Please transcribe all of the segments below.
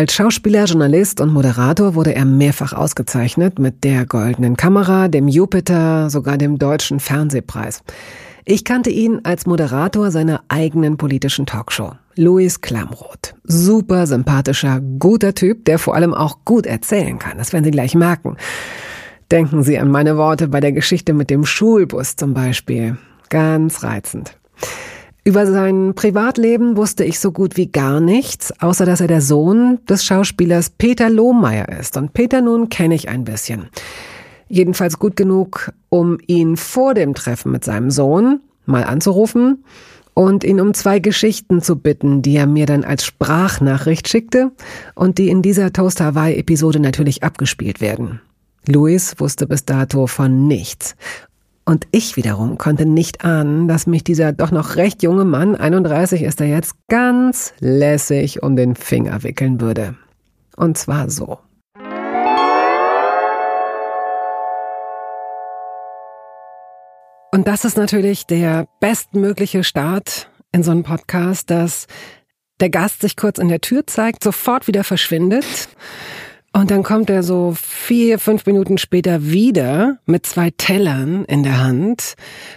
Als Schauspieler, Journalist und Moderator wurde er mehrfach ausgezeichnet mit der Goldenen Kamera, dem Jupiter, sogar dem Deutschen Fernsehpreis. Ich kannte ihn als Moderator seiner eigenen politischen Talkshow. Louis Klamroth. Super sympathischer, guter Typ, der vor allem auch gut erzählen kann. Das werden Sie gleich merken. Denken Sie an meine Worte bei der Geschichte mit dem Schulbus zum Beispiel. Ganz reizend. Über sein Privatleben wusste ich so gut wie gar nichts, außer dass er der Sohn des Schauspielers Peter Lohmeier ist. Und Peter nun kenne ich ein bisschen. Jedenfalls gut genug, um ihn vor dem Treffen mit seinem Sohn mal anzurufen und ihn um zwei Geschichten zu bitten, die er mir dann als Sprachnachricht schickte und die in dieser Toast Hawaii Episode natürlich abgespielt werden. Louis wusste bis dato von nichts und ich wiederum konnte nicht ahnen, dass mich dieser doch noch recht junge Mann, 31 ist er jetzt, ganz lässig um den Finger wickeln würde. Und zwar so. Und das ist natürlich der bestmögliche Start in so einem Podcast, dass der Gast sich kurz in der Tür zeigt, sofort wieder verschwindet und dann kommt er so vier, fünf Minuten später wieder mit zwei Tellern in der Hand,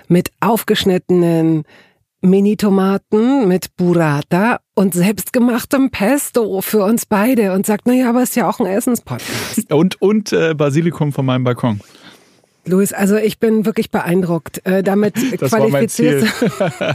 mit aufgeschnittenen Mini-Tomaten mit Burrata und selbstgemachtem Pesto für uns beide und sagt, naja, aber ist ja auch ein Essenspodcast. Und, und äh, Basilikum von meinem Balkon. Luis, also ich bin wirklich beeindruckt. Äh, damit das qualifizierst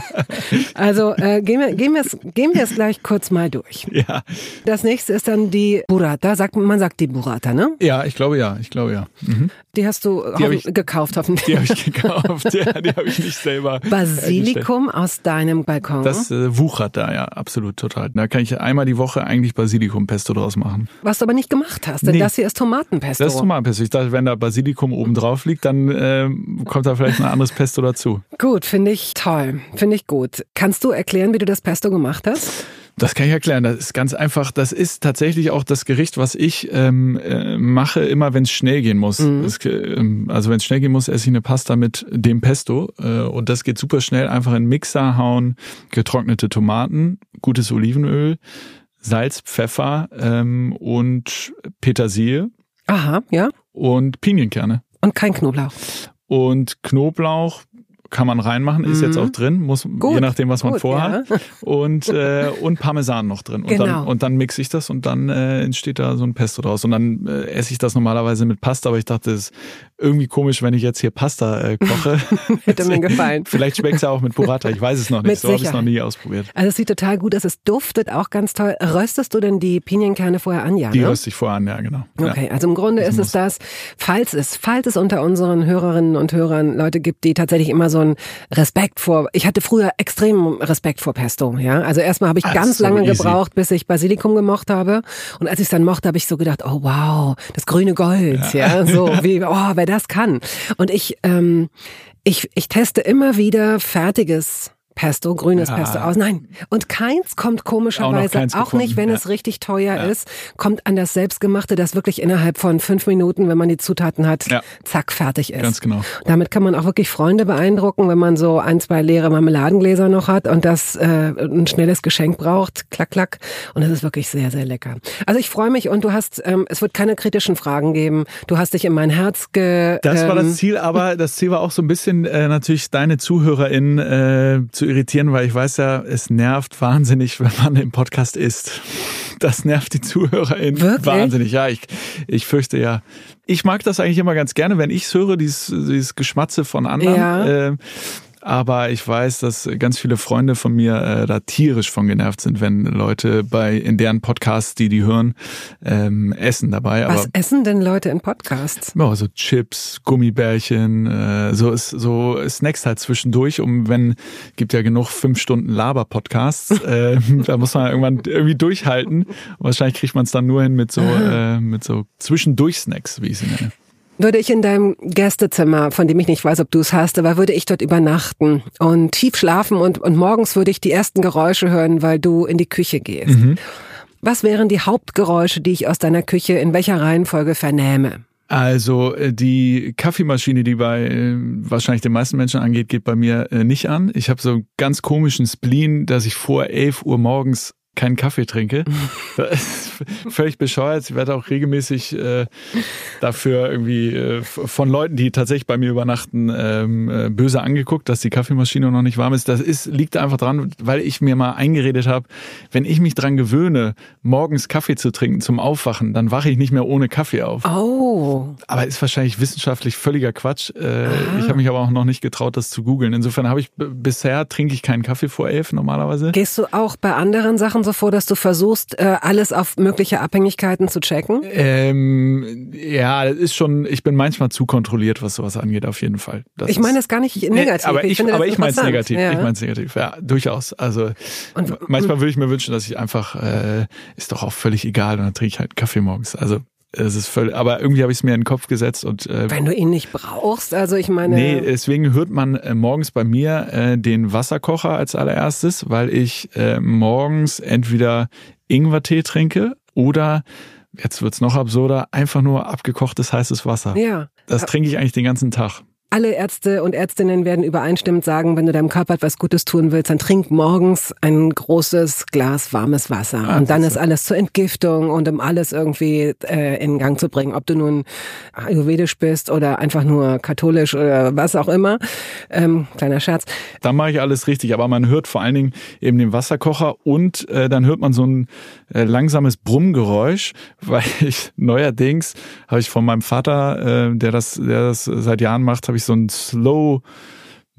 Also äh, gehen, wir, gehen, gehen wir es gleich kurz mal durch. Ja. Das nächste ist dann die Burrata. Sagt, man sagt die Burrata, ne? Ja, ich glaube ja. Ich glaube ja. Mhm. Die hast du die hab ich, gekauft, hoffentlich. Die habe ich gekauft. ja, die habe ich nicht selber. Basilikum aus deinem Balkon. Das äh, wuchert da ja absolut total. Da kann ich einmal die Woche eigentlich Basilikumpesto draus machen. Was du aber nicht gemacht hast, denn nee. das hier ist Tomatenpesto. Das ist Tomatenpesto. Ich dachte, wenn da Basilikum oben drauf liegt, dann äh, kommt da vielleicht ein anderes Pesto dazu. Gut, finde ich toll. Finde ich gut. Kannst du erklären, wie du das Pesto gemacht hast? Das kann ich erklären. Das ist ganz einfach. Das ist tatsächlich auch das Gericht, was ich ähm, äh, mache, immer wenn es schnell gehen muss. Mhm. Das, äh, also wenn es schnell gehen muss, esse ich eine Pasta mit dem Pesto. Äh, und das geht super schnell. Einfach in den Mixer hauen, getrocknete Tomaten, gutes Olivenöl, Salz, Pfeffer ähm, und Petersilie. Aha, ja. Und Pinienkerne. Und kein Knoblauch. Und Knoblauch kann man reinmachen, ist mhm. jetzt auch drin, muss gut, je nachdem, was man gut, vorhat. Ja. Und äh, und Parmesan noch drin. Und genau. dann und dann mixe ich das und dann äh, entsteht da so ein Pesto draus. Und dann äh, esse ich das normalerweise mit Pasta, aber ich dachte, es ist irgendwie komisch, wenn ich jetzt hier Pasta äh, koche. Hätte mir gefallen. Vielleicht schmeckt es ja auch mit Burrata, ich weiß es noch nicht. So habe ich es noch nie ausprobiert. Also es sieht total gut aus, es duftet auch ganz toll. Röstest du denn die Pinienkerne vorher an, ja? Die ne? röste ich vorher an, ja, genau. Okay, ja. also im Grunde das ist es das, falls es, falls es unter unseren Hörerinnen und Hörern Leute gibt, die tatsächlich immer so ein Respekt vor, ich hatte früher extrem Respekt vor Pesto, ja. Also erstmal habe ich Ach, ganz so lange easy. gebraucht, bis ich Basilikum gemocht habe. Und als ich es dann mochte, habe ich so gedacht, oh wow, das grüne Gold, ja, ja so wie, oh, wer das kann. Und ich, ähm, ich, ich teste immer wieder fertiges Pesto, grünes ja. Pesto aus. Nein. Und keins kommt komischerweise, auch, auch nicht, wenn ja. es richtig teuer ja. ist, kommt an das Selbstgemachte, das wirklich innerhalb von fünf Minuten, wenn man die Zutaten hat, zack, fertig ist. Ganz genau. Damit kann man auch wirklich Freunde beeindrucken, wenn man so ein, zwei leere Marmeladengläser noch hat und das äh, ein schnelles Geschenk braucht. Klack, klack. Und es ist wirklich sehr, sehr lecker. Also ich freue mich und du hast, ähm, es wird keine kritischen Fragen geben. Du hast dich in mein Herz ge... Das war das ähm, Ziel, aber das Ziel war auch so ein bisschen äh, natürlich deine ZuhörerInnen äh, zu irritieren, weil ich weiß ja, es nervt wahnsinnig, wenn man im Podcast isst. Das nervt die ZuhörerInnen Wirklich? wahnsinnig. Ja, ich, ich fürchte ja. Ich mag das eigentlich immer ganz gerne, wenn ich es höre, dieses, dieses Geschmatze von anderen. Ja. Äh, aber ich weiß, dass ganz viele Freunde von mir äh, da tierisch von genervt sind, wenn Leute bei in deren Podcasts, die die hören, ähm, essen dabei. Was Aber, essen denn Leute in Podcasts? Ja, so Chips, Gummibärchen, äh, so ist so Snacks halt zwischendurch. Um wenn gibt ja genug fünf Stunden Laber-Podcasts, äh, da muss man irgendwann irgendwie durchhalten. Und wahrscheinlich kriegt man es dann nur hin mit so äh, mit so zwischendurch Snacks, wie ich sie nenne. Würde ich in deinem Gästezimmer, von dem ich nicht weiß, ob du es hast, aber würde ich dort übernachten und tief schlafen und, und morgens würde ich die ersten Geräusche hören, weil du in die Küche gehst. Mhm. Was wären die Hauptgeräusche, die ich aus deiner Küche in welcher Reihenfolge vernähme? Also äh, die Kaffeemaschine, die bei äh, wahrscheinlich den meisten Menschen angeht, geht bei mir äh, nicht an. Ich habe so einen ganz komischen Spleen, dass ich vor 11 Uhr morgens keinen Kaffee trinke. völlig bescheuert. Ich werde auch regelmäßig äh, dafür irgendwie äh, von Leuten, die tatsächlich bei mir übernachten, ähm, äh, böse angeguckt, dass die Kaffeemaschine noch nicht warm ist. Das ist, liegt einfach dran, weil ich mir mal eingeredet habe, wenn ich mich dran gewöhne, morgens Kaffee zu trinken zum Aufwachen, dann wache ich nicht mehr ohne Kaffee auf. Oh. Aber ist wahrscheinlich wissenschaftlich völliger Quatsch. Äh, ich habe mich aber auch noch nicht getraut, das zu googeln. Insofern habe ich bisher trinke ich keinen Kaffee vor elf normalerweise. Gehst du auch bei anderen Sachen so vor, dass du versuchst, äh, alles auf mögliche Abhängigkeiten zu checken? Ähm, ja, das ist schon, ich bin manchmal zu kontrolliert, was sowas angeht, auf jeden Fall. Das ich meine das gar nicht negativ. aber ich, ich, aber ich meine es negativ. Ja. Ich meine es negativ, ja, durchaus. Also und, manchmal würde ich mir wünschen, dass ich einfach, äh, ist doch auch völlig egal und dann trinke ich halt Kaffee morgens. Also es ist völlig, aber irgendwie habe ich es mir in den Kopf gesetzt und äh, wenn du ihn nicht brauchst, also ich meine. Nee, deswegen hört man äh, morgens bei mir äh, den Wasserkocher als allererstes, weil ich äh, morgens entweder Ingwertee trinke oder jetzt wird's noch absurder, einfach nur abgekochtes heißes Wasser. Ja. Das trinke ich eigentlich den ganzen Tag. Alle Ärzte und Ärztinnen werden übereinstimmend sagen, wenn du deinem Körper etwas Gutes tun willst, dann trink morgens ein großes Glas warmes Wasser. Ah, und dann ist alles zur Entgiftung und um alles irgendwie äh, in Gang zu bringen. Ob du nun ayurvedisch bist oder einfach nur katholisch oder was auch immer. Ähm, kleiner Scherz. Da mache ich alles richtig, aber man hört vor allen Dingen eben den Wasserkocher und äh, dann hört man so ein äh, langsames Brummgeräusch, weil ich neuerdings habe ich von meinem Vater, äh, der das, der das seit Jahren macht, habe ich so ein Slow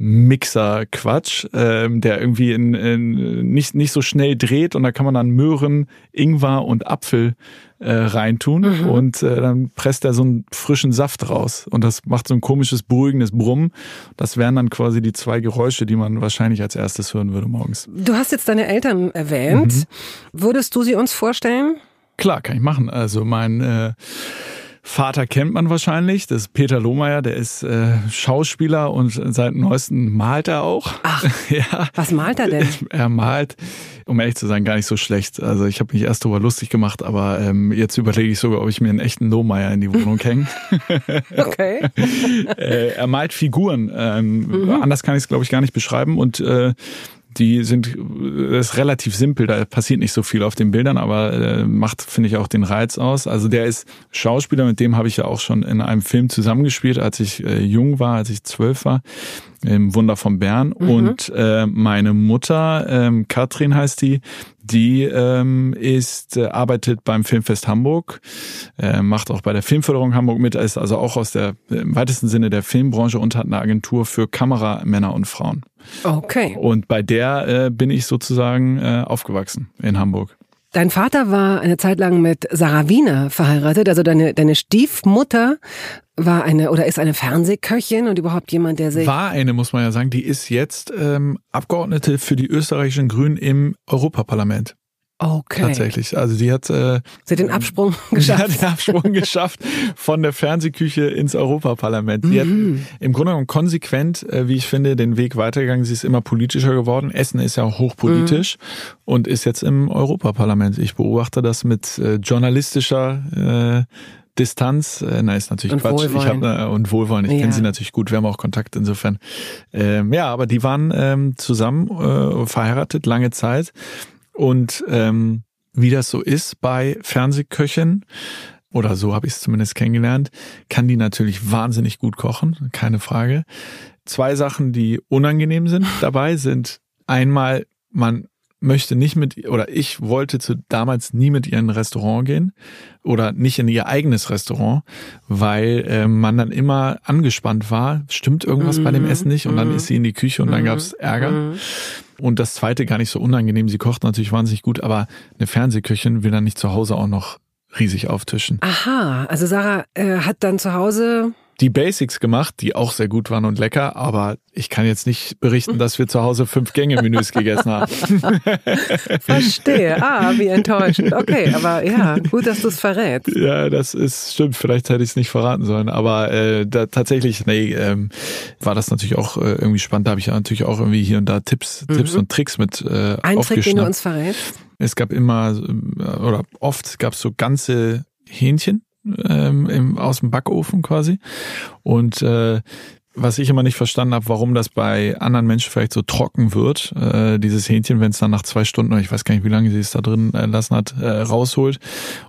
Mixer-Quatsch, ähm, der irgendwie in, in, nicht, nicht so schnell dreht und da kann man dann Möhren, Ingwer und Apfel äh, reintun mhm. und äh, dann presst er so einen frischen Saft raus und das macht so ein komisches, beruhigendes Brummen. Das wären dann quasi die zwei Geräusche, die man wahrscheinlich als erstes hören würde morgens. Du hast jetzt deine Eltern erwähnt. Mhm. Würdest du sie uns vorstellen? Klar, kann ich machen. Also mein äh, Vater kennt man wahrscheinlich, das ist Peter Lohmeier, der ist äh, Schauspieler und seit neuestem malt er auch. Ach, ja. was malt er denn? Er malt, um ehrlich zu sein, gar nicht so schlecht. Also ich habe mich erst darüber lustig gemacht, aber ähm, jetzt überlege ich sogar, ob ich mir einen echtenLohmeier in die Wohnung hänge. okay. äh, er malt Figuren. Ähm, mhm. Anders kann ich es, glaube ich, gar nicht beschreiben. Und äh, die sind das ist relativ simpel, da passiert nicht so viel auf den Bildern, aber äh, macht, finde ich, auch den Reiz aus. Also der ist Schauspieler, mit dem habe ich ja auch schon in einem Film zusammengespielt, als ich äh, jung war, als ich zwölf war, im Wunder von Bern. Mhm. Und äh, meine Mutter, ähm, Katrin heißt die, die ähm, ist, äh, arbeitet beim Filmfest Hamburg, äh, macht auch bei der Filmförderung Hamburg mit, ist also auch aus der im weitesten Sinne der Filmbranche und hat eine Agentur für Kameramänner und Frauen. Okay. Und bei der äh, bin ich sozusagen äh, aufgewachsen in Hamburg. Dein Vater war eine Zeit lang mit Sarah Wiener verheiratet, also deine, deine Stiefmutter war eine oder ist eine Fernsehköchin und überhaupt jemand, der sich. War eine, muss man ja sagen, die ist jetzt ähm, Abgeordnete für die österreichischen Grünen im Europaparlament. Okay. Tatsächlich. Also die hat, äh, sie hat den Absprung geschafft. Sie hat den Absprung geschafft von der Fernsehküche ins Europaparlament. Sie mhm. hat im Grunde genommen konsequent, äh, wie ich finde, den Weg weitergegangen. Sie ist immer politischer geworden. Essen ist ja hochpolitisch mhm. und ist jetzt im Europaparlament. Ich beobachte das mit äh, journalistischer äh, Distanz, äh, na ist natürlich und Quatsch. Wohlwollen. Ich hab, äh, und Wohlwollen. Ich ja. kenne sie natürlich gut. Wir haben auch Kontakt insofern. Ähm, ja, aber die waren ähm, zusammen äh, verheiratet lange Zeit und ähm, wie das so ist bei Fernsehköchen, oder so habe ich es zumindest kennengelernt, kann die natürlich wahnsinnig gut kochen, keine Frage. Zwei Sachen, die unangenehm sind dabei, sind einmal, man möchte nicht mit, oder ich wollte zu, damals nie mit ihr in ein Restaurant gehen oder nicht in ihr eigenes Restaurant, weil äh, man dann immer angespannt war, stimmt irgendwas mhm. bei dem mhm. Essen nicht und dann mhm. ist sie in die Küche und mhm. dann gab es Ärger. Und das zweite gar nicht so unangenehm. Sie kocht natürlich wahnsinnig gut, aber eine Fernsehköchin will dann nicht zu Hause auch noch riesig auftischen. Aha, also Sarah äh, hat dann zu Hause die Basics gemacht, die auch sehr gut waren und lecker, aber ich kann jetzt nicht berichten, dass wir zu Hause fünf Gänge-Menüs gegessen haben. Verstehe. Ah, wie enttäuschend. Okay, aber ja, gut, dass du es verrätst. Ja, das ist stimmt. Vielleicht hätte ich es nicht verraten sollen, aber äh, da, tatsächlich, nee, ähm, war das natürlich auch äh, irgendwie spannend. Da habe ich natürlich auch irgendwie hier und da Tipps, mhm. Tipps und Tricks mit äh, Ein Trick, den du uns verrätst? Es gab immer äh, oder oft gab es so ganze Hähnchen ähm, im, aus dem Backofen quasi. Und äh, was ich immer nicht verstanden habe, warum das bei anderen Menschen vielleicht so trocken wird, äh, dieses Hähnchen, wenn es dann nach zwei Stunden, ich weiß gar nicht, wie lange sie es da drin äh, lassen hat, äh, rausholt.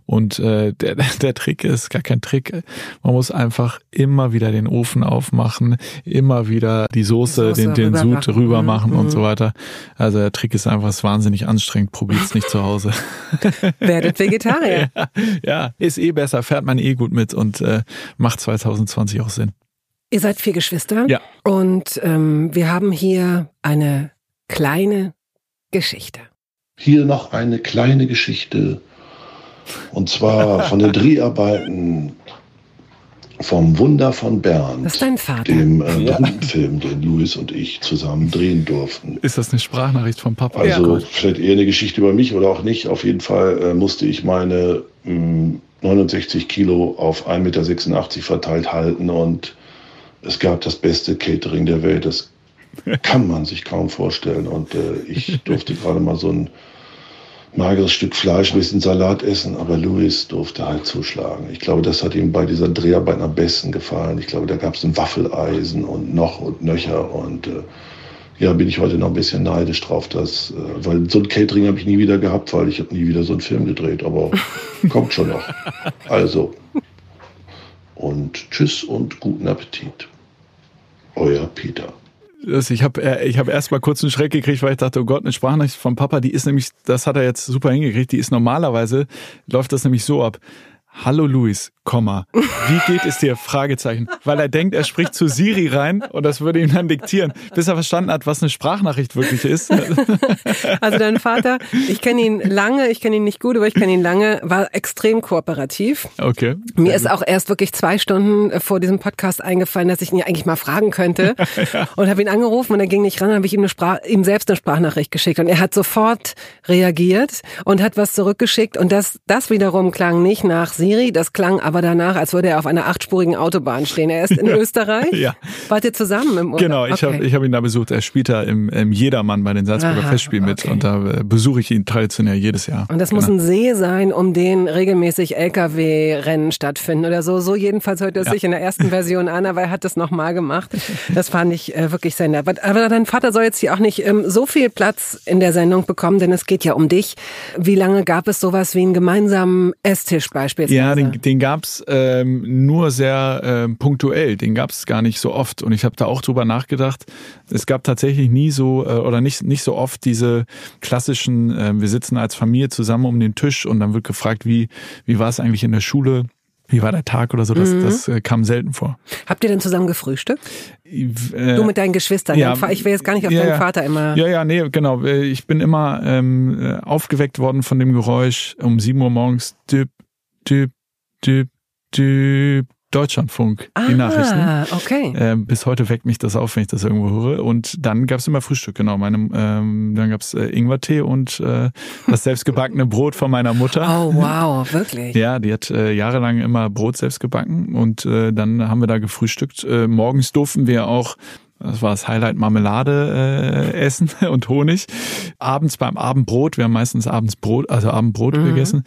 Und äh, der, der Trick ist gar kein Trick. Man muss einfach immer wieder den Ofen aufmachen, immer wieder die Soße, Soße den, den Sud rüber machen mhm. und so weiter. Also der Trick ist einfach ist wahnsinnig anstrengend. Probiert's nicht zu Hause. Werdet Vegetarier. ja, ja, ist eh besser, fährt man eh gut mit und äh, macht 2020 auch Sinn. Ihr seid vier Geschwister. Ja. Und ähm, wir haben hier eine kleine Geschichte. Hier noch eine kleine Geschichte. Und zwar von den Dreharbeiten vom Wunder von Bern. Das ist dein Vater. Dem äh, ja. Film, den Louis und ich zusammen drehen durften. Ist das eine Sprachnachricht vom Papa? Also ja, vielleicht eher eine Geschichte über mich oder auch nicht. Auf jeden Fall äh, musste ich meine mh, 69 Kilo auf 1,86 Meter verteilt halten und es gab das beste Catering der Welt. Das kann man sich kaum vorstellen. Und äh, ich durfte gerade mal so ein mageres Stück Fleisch, ein bisschen Salat essen, aber Louis durfte halt zuschlagen. Ich glaube, das hat ihm bei dieser Dreharbeit am besten gefallen. Ich glaube, da gab es ein Waffeleisen und noch und nöcher und äh, ja, bin ich heute noch ein bisschen neidisch drauf, dass, äh, weil so ein Catering habe ich nie wieder gehabt, weil ich habe nie wieder so einen Film gedreht, aber kommt schon noch. Also, und tschüss und guten Appetit. Euer Peter. ich habe äh, ich hab erst mal kurz einen Schreck gekriegt, weil ich dachte, oh Gott, eine Sprachnachricht vom Papa, die ist nämlich, das hat er jetzt super hingekriegt, die ist normalerweise, läuft das nämlich so ab. Hallo Luis, Komma. Wie geht es dir? Fragezeichen. Weil er denkt, er spricht zu Siri rein und das würde ihm dann diktieren, bis er verstanden hat, was eine Sprachnachricht wirklich ist. Also dein Vater, ich kenne ihn lange, ich kenne ihn nicht gut, aber ich kenne ihn lange, war extrem kooperativ. Okay. Mir ist auch erst wirklich zwei Stunden vor diesem Podcast eingefallen, dass ich ihn eigentlich mal fragen könnte ja. und habe ihn angerufen und er ging nicht ran, habe ich ihm, eine Sprach, ihm selbst eine Sprachnachricht geschickt und er hat sofort reagiert und hat was zurückgeschickt und das, das wiederum klang nicht nach Siri, das klang aber danach, als würde er auf einer achtspurigen Autobahn stehen. Er ist in ja. Österreich. Ja. Wart ihr zusammen im Urlaub? Genau, ich okay. habe ich hab ihn da besucht. Er spielt da im, im Jedermann bei den Salzburger Aha, Festspielen mit okay. und da äh, besuche ich ihn traditionell jedes Jahr. Und das genau. muss ein See sein, um den regelmäßig LKW-Rennen stattfinden oder so. So jedenfalls hört es ja. sich in der ersten Version an, aber er hat das nochmal gemacht. Das fand ich äh, wirklich sehr nett. Aber dein Vater soll jetzt hier auch nicht ähm, so viel Platz in der Sendung bekommen, denn es geht ja um dich. Wie lange gab es sowas wie einen gemeinsamen Esstisch beispielsweise? Ja, den, den gab's ähm, nur sehr ähm, punktuell. Den gab's gar nicht so oft. Und ich habe da auch drüber nachgedacht. Es gab tatsächlich nie so äh, oder nicht nicht so oft diese klassischen. Äh, wir sitzen als Familie zusammen um den Tisch und dann wird gefragt, wie wie war es eigentlich in der Schule? Wie war der Tag oder so? Das, mhm. das äh, kam selten vor. Habt ihr denn zusammen gefrühstückt? Äh, du mit deinen Geschwistern. Ja, ich will jetzt gar nicht auf ja, deinen Vater immer. Ja, ja, nee, genau. Äh, ich bin immer ähm, äh, aufgeweckt worden von dem Geräusch um 7 Uhr morgens. Düb, düb, düb, düb, Deutschlandfunk, ah, die Nachrichten. okay. Ähm, bis heute weckt mich das auf, wenn ich das irgendwo höre. Und dann gab es immer Frühstück, genau. Meine, ähm, dann gab es äh, Ingwertee und äh, das selbstgebackene Brot von meiner Mutter. Oh, wow, wirklich? Ja, die hat äh, jahrelang immer Brot selbst gebacken und äh, dann haben wir da gefrühstückt. Äh, morgens durften wir auch das war das Highlight Marmelade äh, essen und Honig. Abends beim Abendbrot, wir haben meistens abends Brot, also Abendbrot mhm. gegessen,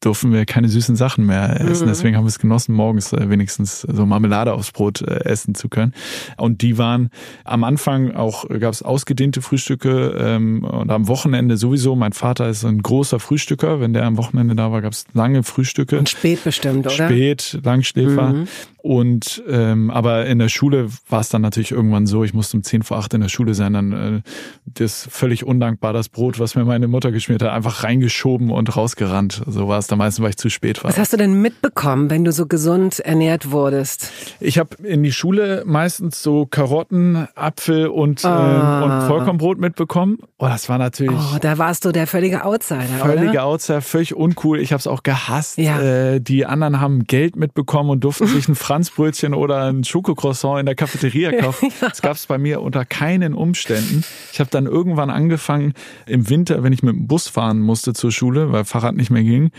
durften wir keine süßen Sachen mehr essen. Mhm. Deswegen haben wir es genossen, morgens äh, wenigstens so Marmelade aufs Brot äh, essen zu können. Und die waren am Anfang auch, gab es ausgedehnte Frühstücke ähm, und am Wochenende sowieso. Mein Vater ist ein großer Frühstücker. Wenn der am Wochenende da war, gab es lange Frühstücke. Und spät bestimmt, oder? Spät, Langschläfer. Mhm. Und ähm, aber in der Schule war es dann natürlich irgendwann so, ich musste um 10 vor 8 in der Schule sein, dann äh, das völlig undankbar, das Brot, was mir meine Mutter geschmiert hat, einfach reingeschoben und rausgerannt. So war es da meistens, weil ich zu spät war. Was hast du denn mitbekommen, wenn du so gesund ernährt wurdest? Ich habe in die Schule meistens so Karotten, Apfel und, oh. äh, und Vollkornbrot mitbekommen. Oh, das war natürlich. Oh, da warst du der völlige Outsider. Völlige oder? Outsider, völlig uncool. Ich habe es auch gehasst. Ja. Äh, die anderen haben Geld mitbekommen und durften sich einen Franz Franzbrötchen oder ein Schokocroissant in der Cafeteria kaufen. ja. Das gab es bei mir unter keinen Umständen. Ich habe dann irgendwann angefangen, im Winter, wenn ich mit dem Bus fahren musste zur Schule, weil Fahrrad nicht mehr ging,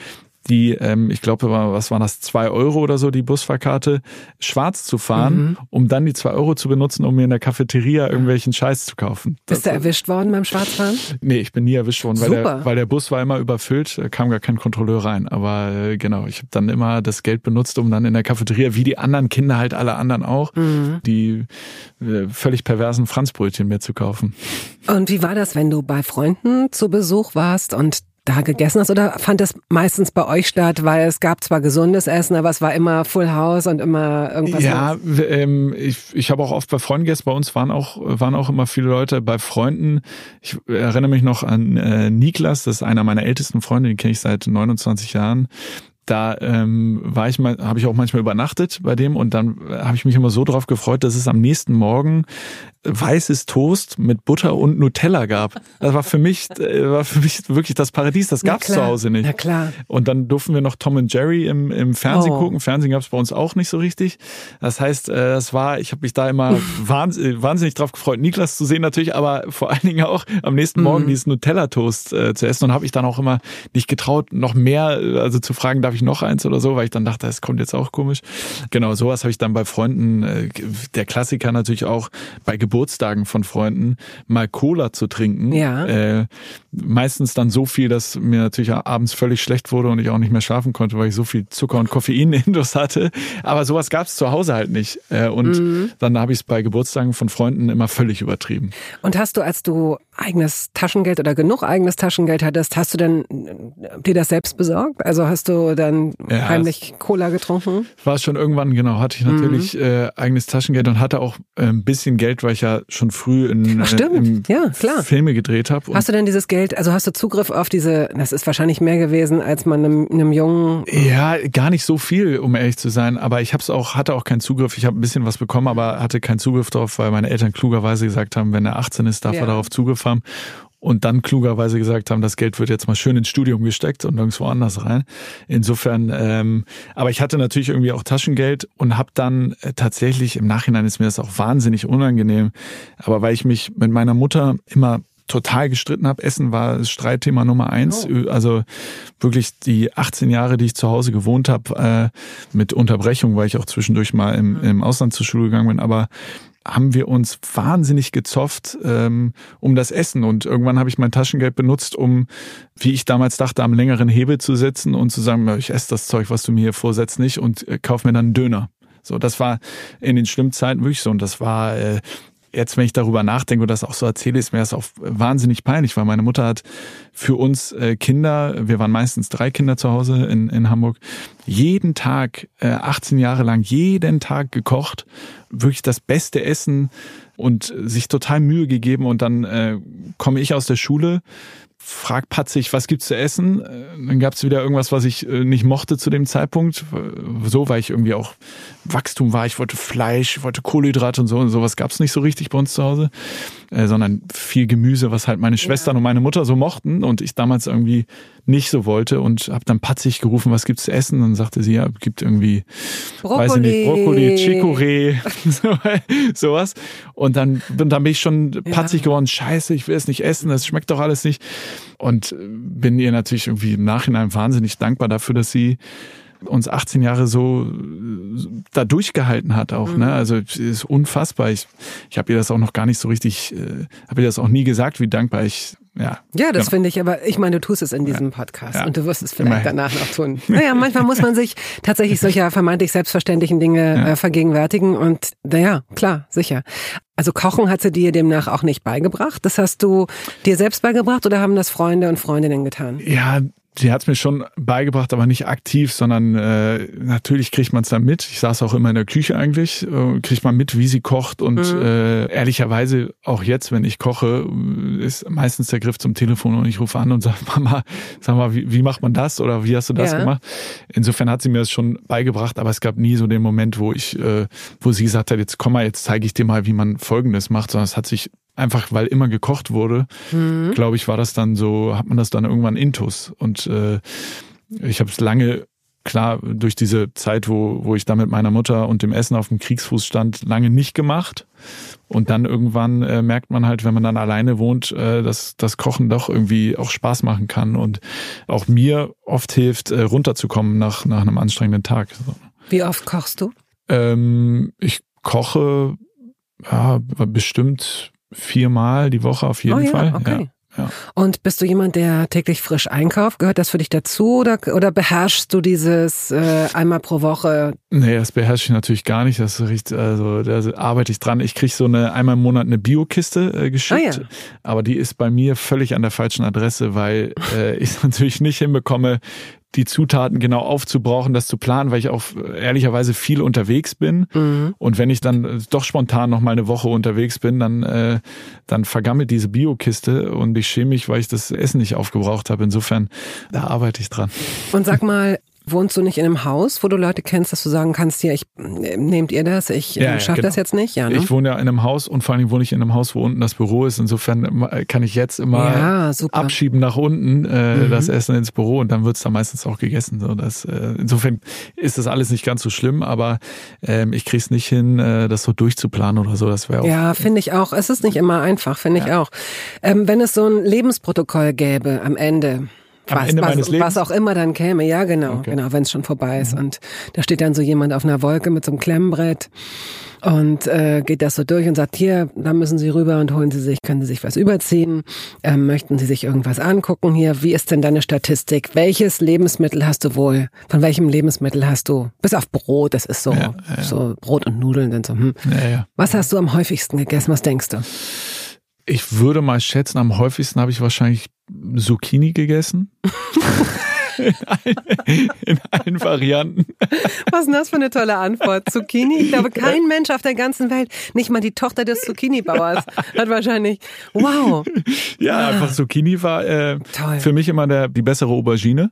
die, ähm, ich glaube, was waren das, zwei Euro oder so, die Busfahrkarte, schwarz zu fahren, mhm. um dann die zwei Euro zu benutzen, um mir in der Cafeteria irgendwelchen Scheiß zu kaufen. Bist du erwischt worden beim Schwarzfahren? Nee, ich bin nie erwischt worden, weil der, weil der Bus war immer überfüllt, kam gar kein Kontrolleur rein. Aber äh, genau, ich habe dann immer das Geld benutzt, um dann in der Cafeteria, wie die anderen Kinder halt alle anderen auch, mhm. die äh, völlig perversen Franzbrötchen mir zu kaufen. Und wie war das, wenn du bei Freunden zu Besuch warst und da gegessen hast oder fand das meistens bei euch statt, weil es gab zwar gesundes Essen, aber es war immer Full House und immer irgendwas. Ja, ähm, ich, ich habe auch oft bei Freunden gegessen. Bei uns waren auch waren auch immer viele Leute bei Freunden. Ich erinnere mich noch an äh, Niklas, das ist einer meiner ältesten Freunde, den kenne ich seit 29 Jahren da ähm, war ich mal, habe ich auch manchmal übernachtet bei dem und dann habe ich mich immer so drauf gefreut, dass es am nächsten Morgen weißes Toast mit Butter und Nutella gab. Das war für mich, äh, war für mich wirklich das Paradies. Das gab's zu Hause nicht. Na klar. Und dann durften wir noch Tom und Jerry im, im Fernsehen oh. gucken. Fernsehen gab's bei uns auch nicht so richtig. Das heißt, äh, das war, ich habe mich da immer wahnsinnig, wahnsinnig drauf gefreut, Niklas zu sehen natürlich, aber vor allen Dingen auch am nächsten Morgen mhm. dieses Nutella-Toast äh, zu essen. Und habe ich dann auch immer nicht getraut, noch mehr, also zu fragen, darf ich noch eins oder so, weil ich dann dachte, es kommt jetzt auch komisch. Genau, sowas habe ich dann bei Freunden, äh, der Klassiker natürlich auch bei Geburtstagen von Freunden mal Cola zu trinken. Ja. Äh, meistens dann so viel, dass mir natürlich abends völlig schlecht wurde und ich auch nicht mehr schlafen konnte, weil ich so viel Zucker und Koffein in das hatte. Aber sowas gab es zu Hause halt nicht. Äh, und mhm. dann habe ich es bei Geburtstagen von Freunden immer völlig übertrieben. Und hast du, als du eigenes Taschengeld oder genug eigenes Taschengeld hattest, hast du denn äh, dir das selbst besorgt? Also hast du dann ja, heimlich Cola getrunken? War schon irgendwann, genau, hatte ich natürlich mhm. äh, eigenes Taschengeld und hatte auch äh, ein bisschen Geld, weil ich ja schon früh in, Ach, äh, ja, Filme gedreht habe. Hast du denn dieses Geld, also hast du Zugriff auf diese, das ist wahrscheinlich mehr gewesen, als man einem, einem Jungen... Ja, gar nicht so viel, um ehrlich zu sein, aber ich hab's auch, hatte auch keinen Zugriff. Ich habe ein bisschen was bekommen, aber hatte keinen Zugriff darauf, weil meine Eltern klugerweise gesagt haben, wenn er 18 ist, darf ja. er darauf Zugriff haben und dann klugerweise gesagt haben, das Geld wird jetzt mal schön ins Studium gesteckt und nirgendwo anders rein. Insofern, ähm, aber ich hatte natürlich irgendwie auch Taschengeld und habe dann äh, tatsächlich, im Nachhinein ist mir das auch wahnsinnig unangenehm, aber weil ich mich mit meiner Mutter immer total gestritten habe. Essen war das Streitthema Nummer eins. Oh. Also wirklich die 18 Jahre, die ich zu Hause gewohnt habe, äh, mit Unterbrechung, weil ich auch zwischendurch mal im, mhm. im Ausland zur Schule gegangen bin. Aber haben wir uns wahnsinnig gezofft ähm, um das Essen. Und irgendwann habe ich mein Taschengeld benutzt, um, wie ich damals dachte, am längeren Hebel zu sitzen und zu sagen, ich esse das Zeug, was du mir hier vorsetzt, nicht und äh, kauf mir dann einen Döner. So, das war in den schlimmen Zeiten wirklich so. Und das war äh, jetzt, wenn ich darüber nachdenke und das auch so erzähle, ist mir das auch wahnsinnig peinlich, weil meine Mutter hat für uns äh, Kinder, wir waren meistens drei Kinder zu Hause in, in Hamburg, jeden Tag, äh, 18 Jahre lang, jeden Tag gekocht, wirklich das beste Essen und sich total Mühe gegeben und dann äh, komme ich aus der Schule frag patzig, was gibt's zu essen? Äh, dann gab's wieder irgendwas, was ich äh, nicht mochte zu dem Zeitpunkt. So, weil ich irgendwie auch Wachstum war. Ich wollte Fleisch, ich wollte Kohlenhydrate und so. Und sowas gab's nicht so richtig bei uns zu Hause. Äh, sondern viel Gemüse, was halt meine Schwestern ja. und meine Mutter so mochten und ich damals irgendwie nicht so wollte und habe dann patzig gerufen, was gibt's zu essen? Und dann sagte sie, ja, gibt irgendwie, Brokkoli. weiß ich nicht, Brokkoli, Chicorée, sowas. Und dann, dann bin ich schon patzig ja. geworden, scheiße, ich will es nicht essen, das schmeckt doch alles nicht. Und bin ihr natürlich irgendwie im Nachhinein wahnsinnig dankbar dafür, dass sie uns 18 Jahre so da durchgehalten hat auch. Ne? Mhm. Ne? Also ist unfassbar. Ich, ich habe ihr das auch noch gar nicht so richtig, äh, habe ihr das auch nie gesagt, wie dankbar ich ja, ja, das genau. finde ich, aber ich meine, du tust es in diesem Podcast ja. und du wirst es vielleicht Immerhin. danach noch tun. Naja, manchmal muss man sich tatsächlich solcher vermeintlich selbstverständlichen Dinge ja. äh, vergegenwärtigen und naja, klar, sicher. Also Kochen hat sie dir demnach auch nicht beigebracht. Das hast du dir selbst beigebracht oder haben das Freunde und Freundinnen getan? Ja, sie hat es mir schon beigebracht, aber nicht aktiv, sondern äh, natürlich kriegt man es dann mit. Ich saß auch immer in der Küche eigentlich, äh, kriegt man mit, wie sie kocht und mhm. äh, ehrlicherweise auch jetzt, wenn ich koche, ist meistens der Griff zum Telefon und ich rufe an und sage, Mama, sag mal, wie, wie macht man das oder wie hast du das ja. gemacht? Insofern hat sie mir das schon beigebracht, aber es gab nie so den Moment, wo ich, äh, wo sie gesagt hat, jetzt komm mal, jetzt zeige ich dir mal, wie man Folgendes macht, sondern es hat sich einfach weil immer gekocht wurde, mhm. glaube ich, war das dann so, hat man das dann irgendwann intus. Und äh, ich habe es lange klar, durch diese Zeit, wo, wo ich da mit meiner Mutter und dem Essen auf dem Kriegsfuß stand, lange nicht gemacht. Und dann irgendwann äh, merkt man halt, wenn man dann alleine wohnt, äh, dass das Kochen doch irgendwie auch Spaß machen kann und auch mir oft hilft, äh, runterzukommen nach, nach einem anstrengenden Tag. Wie oft kochst du? Ähm, ich koche ja, bestimmt viermal die Woche auf jeden oh, ja, Fall. Okay. Ja. Ja. Und bist du jemand, der täglich frisch einkauft? Gehört das für dich dazu oder, oder beherrschst du dieses äh, einmal pro Woche? Nee, das beherrsche ich natürlich gar nicht. Das riecht, also da arbeite ich dran. Ich kriege so eine einmal im Monat eine Biokiste äh, geschickt, ah, aber die ist bei mir völlig an der falschen Adresse, weil äh, ich natürlich nicht hinbekomme, die Zutaten genau aufzubrauchen, das zu planen, weil ich auch ehrlicherweise viel unterwegs bin. Mhm. Und wenn ich dann äh, doch spontan noch mal eine Woche unterwegs bin, dann, äh, dann vergammelt diese Biokiste und ich schäme mich, weil ich das Essen nicht aufgebraucht habe. Insofern, da arbeite ich dran. Und sag mal, Wohnst du nicht in einem Haus, wo du Leute kennst, dass du sagen kannst, hier, ich nehmt ihr das, ich ja, ja, schaffe genau. das jetzt nicht? Ja, ne? Ich wohne ja in einem Haus und vor allem wohne ich in einem Haus, wo unten das Büro ist. Insofern kann ich jetzt immer ja, abschieben nach unten äh, mhm. das Essen ins Büro und dann wird's da meistens auch gegessen. So, das, äh, insofern ist das alles nicht ganz so schlimm, aber ähm, ich krieg's nicht hin, äh, das so durchzuplanen oder so. Das wäre auch. Ja, finde ich auch. Es ist nicht immer einfach, finde ich auch. Ähm, wenn es so ein Lebensprotokoll gäbe am Ende, am was, Ende was, meines Lebens? Was auch immer dann käme, ja genau, okay. genau, wenn es schon vorbei ist. Mhm. Und da steht dann so jemand auf einer Wolke mit so einem Klemmbrett und äh, geht das so durch und sagt, hier, da müssen Sie rüber und holen Sie sich, können Sie sich was überziehen, ähm, möchten Sie sich irgendwas angucken hier, wie ist denn deine Statistik? Welches Lebensmittel hast du wohl? Von welchem Lebensmittel hast du? Bis auf Brot, das ist so, ja, ja. so Brot und Nudeln sind so. Hm. Ja, was hast du am häufigsten gegessen? Was denkst du? Ich würde mal schätzen, am häufigsten habe ich wahrscheinlich Zucchini gegessen. in, allen, in allen Varianten. Was ist denn das für eine tolle Antwort? Zucchini? Ich glaube, kein Mensch auf der ganzen Welt, nicht mal die Tochter des Zucchini-Bauers, hat wahrscheinlich, wow. Ja, einfach Zucchini war äh, für mich immer der, die bessere Aubergine.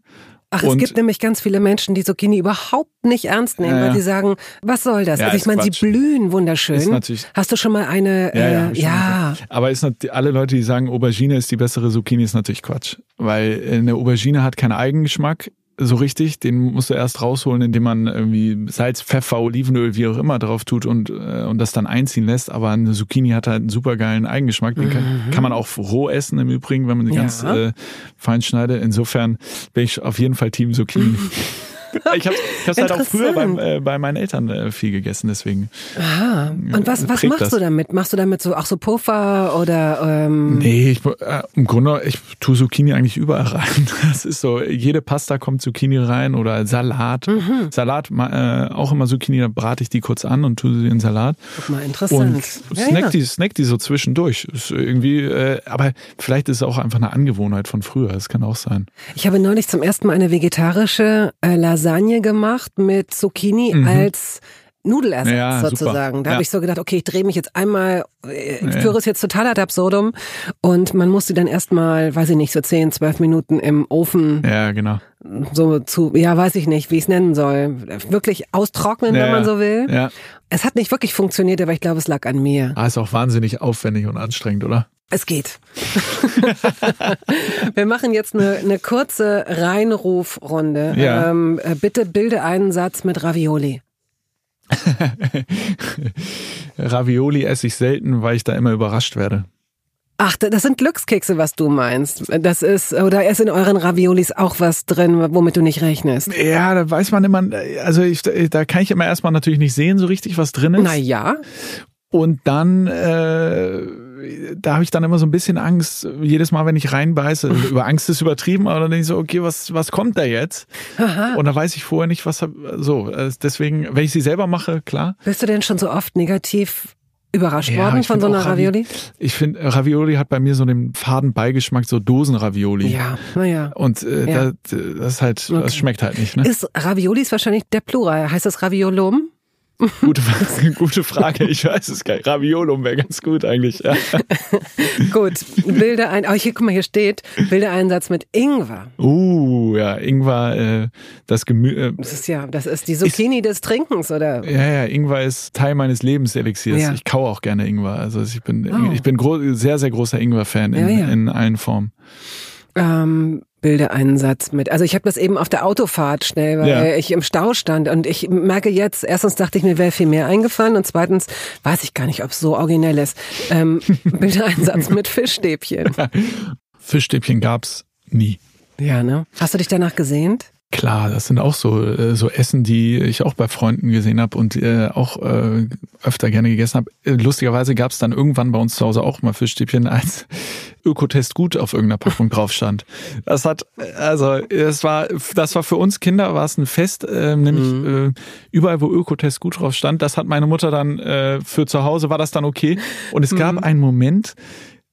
Ach, es gibt nämlich ganz viele Menschen, die Zucchini überhaupt nicht ernst nehmen, ja, weil sie sagen, was soll das? Ja, also ich meine, sie blühen wunderschön. Hast du schon mal eine? Ja, äh, ja. aber ist alle Leute, die sagen, Aubergine ist die bessere Zucchini, ist natürlich Quatsch, weil eine Aubergine hat keinen Eigengeschmack so richtig. Den musst du erst rausholen, indem man irgendwie Salz, Pfeffer, Olivenöl, wie auch immer drauf tut und, äh, und das dann einziehen lässt. Aber eine Zucchini hat halt einen super geilen Eigengeschmack. Den kann, mhm. kann man auch roh essen im Übrigen, wenn man die ja. ganz äh, fein schneidet. Insofern bin ich auf jeden Fall Team Zucchini. ich habe es halt auch früher beim, äh, bei meinen Eltern äh, viel gegessen, deswegen. Aha. Und was, was machst das. du damit? Machst du damit so auch so Puffer oder? Ähm nee, ich, äh, im Grunde ich tue Zucchini eigentlich überall rein. Das ist so, jede Pasta kommt Zucchini rein oder Salat. Mhm. Salat äh, auch immer Zucchini, da brate ich die kurz an und tue sie in Salat. Guck mal, interessant. Und snack, ja. Die, snack die so zwischendurch. Ist irgendwie, äh, aber vielleicht ist es auch einfach eine Angewohnheit von früher. Das kann auch sein. Ich habe neulich zum ersten Mal eine vegetarische äh, Lasagne gemacht mit Zucchini mhm. als Nudelersatz ja, sozusagen. Super. Da ja. habe ich so gedacht, okay, ich drehe mich jetzt einmal, ich ja. führe es jetzt total ad absurdum und man muss sie dann erstmal, weiß ich nicht, so 10, 12 Minuten im Ofen. Ja, genau. So zu, ja, weiß ich nicht, wie ich es nennen soll. Wirklich austrocknen, ja, wenn man so will. Ja. Es hat nicht wirklich funktioniert, aber ich glaube, es lag an mir. Ah, ist auch wahnsinnig aufwendig und anstrengend, oder? Es geht. Wir machen jetzt eine, eine kurze Reinrufrunde. Ja. Ähm, äh, bitte bilde einen Satz mit Ravioli. Ravioli esse ich selten, weil ich da immer überrascht werde. Ach, das sind Glückskekse, was du meinst. Das ist, oder ist in euren Raviolis auch was drin, womit du nicht rechnest? Ja, da weiß man immer, also ich, da kann ich immer erstmal natürlich nicht sehen, so richtig, was drin ist. Na ja. Und dann, äh, da habe ich dann immer so ein bisschen Angst, jedes Mal, wenn ich reinbeiße. Über Angst ist übertrieben, aber dann denke ich so, okay, was, was kommt da jetzt? Aha. Und da weiß ich vorher nicht, was so. Äh, deswegen, wenn ich sie selber mache, klar. Bist du denn schon so oft negativ überrascht ja, worden von so einer Ravioli? Ich finde, Ravioli hat bei mir so den faden Beigeschmack, so Dosen-Ravioli. Ja, naja. Und äh, ja. das, das ist halt, okay. das schmeckt halt nicht. Ne? Ist Ravioli ist wahrscheinlich der Plural. Heißt das Raviolum? Gute, gute Frage, ich weiß es gar nicht. Raviolum wäre ganz gut eigentlich. Ja. gut, bilde ein, oh hier, guck mal, hier steht, bilde einen Satz mit Ingwer. Uh, ja, Ingwer, äh, das Gemüse. Äh, das ist ja, das ist die Zucchini ist, des Trinkens, oder? Ja, ja, Ingwer ist Teil meines Lebenselixiers. Ja. Ich kaue auch gerne Ingwer. Also ich bin, oh. ich bin sehr, sehr großer Ingwer-Fan in, ja, ja. in allen Formen. Ähm, bilde einen Satz mit. Also ich habe das eben auf der Autofahrt schnell, weil ja. ich im Stau stand und ich merke jetzt, erstens dachte ich mir, wäre viel mehr eingefallen und zweitens weiß ich gar nicht, ob es so originell ist. Ähm, bilde einen Satz mit Fischstäbchen. Fischstäbchen gab's nie. Ja, ne? Hast du dich danach gesehnt? Klar, das sind auch so äh, so Essen, die ich auch bei Freunden gesehen habe und äh, auch äh, öfter gerne gegessen habe. Äh, lustigerweise gab es dann irgendwann bei uns zu Hause auch mal Fischstäbchen, als Ökotest gut auf irgendeiner Packung drauf stand. Das hat also es war das war für uns Kinder war es ein Fest, äh, nämlich mhm. äh, überall wo Ökotest gut drauf stand, das hat meine Mutter dann äh, für zu Hause war das dann okay und es gab mhm. einen Moment,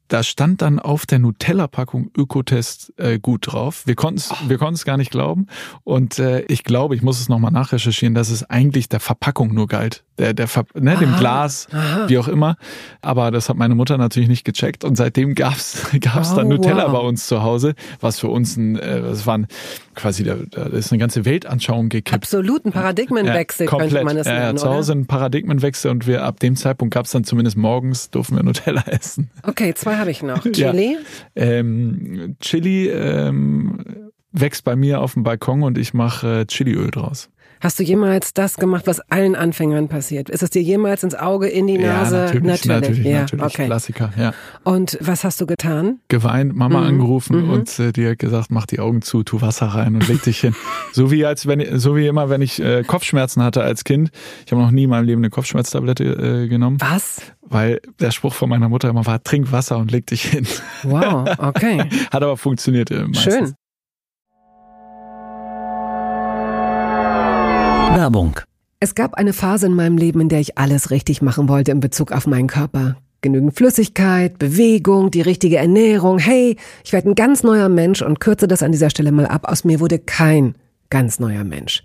da stand dann auf der Nutella-Packung Ökotest äh, gut drauf. Wir konnten es wir konnten es gar nicht glauben. Und äh, ich glaube, ich muss es nochmal nachrecherchieren, dass es eigentlich der Verpackung nur galt. Der, der ne, dem Glas, aha. wie auch immer. Aber das hat meine Mutter natürlich nicht gecheckt. Und seitdem gab's gab's oh, dann Nutella wow. bei uns zu Hause, was für uns ein, äh, das war ein, quasi, da, da ist eine ganze Weltanschauung gekippt. Absolut, ein Paradigmenwechsel ja, komplett. könnte man das nennen, ja, zu Hause ein Paradigmenwechsel und wir ab dem Zeitpunkt gab's dann zumindest morgens, durften wir Nutella essen. Okay, zwei habe ich noch. Chili? Ja. Ähm, Chili ähm, wächst bei mir auf dem Balkon und ich mache äh, Chiliöl draus. Hast du jemals das gemacht, was allen Anfängern passiert? Ist es dir jemals ins Auge, in die Nase? Ja, natürlich, natürlich, natürlich, ja, natürlich okay. Klassiker, ja. Und was hast du getan? Geweint, Mama mhm. angerufen mhm. und äh, hat gesagt, mach die Augen zu, tu Wasser rein und leg dich hin. so wie als wenn, so wie immer, wenn ich äh, Kopfschmerzen hatte als Kind. Ich habe noch nie in meinem Leben eine Kopfschmerztablette äh, genommen. Was? Weil der Spruch von meiner Mutter immer war, trink Wasser und leg dich hin. Wow, okay. hat aber funktioniert äh, meistens. Schön. Werbung. Es gab eine Phase in meinem Leben, in der ich alles richtig machen wollte in Bezug auf meinen Körper. Genügend Flüssigkeit, Bewegung, die richtige Ernährung. Hey, ich werde ein ganz neuer Mensch und kürze das an dieser Stelle mal ab. Aus mir wurde kein ganz neuer Mensch.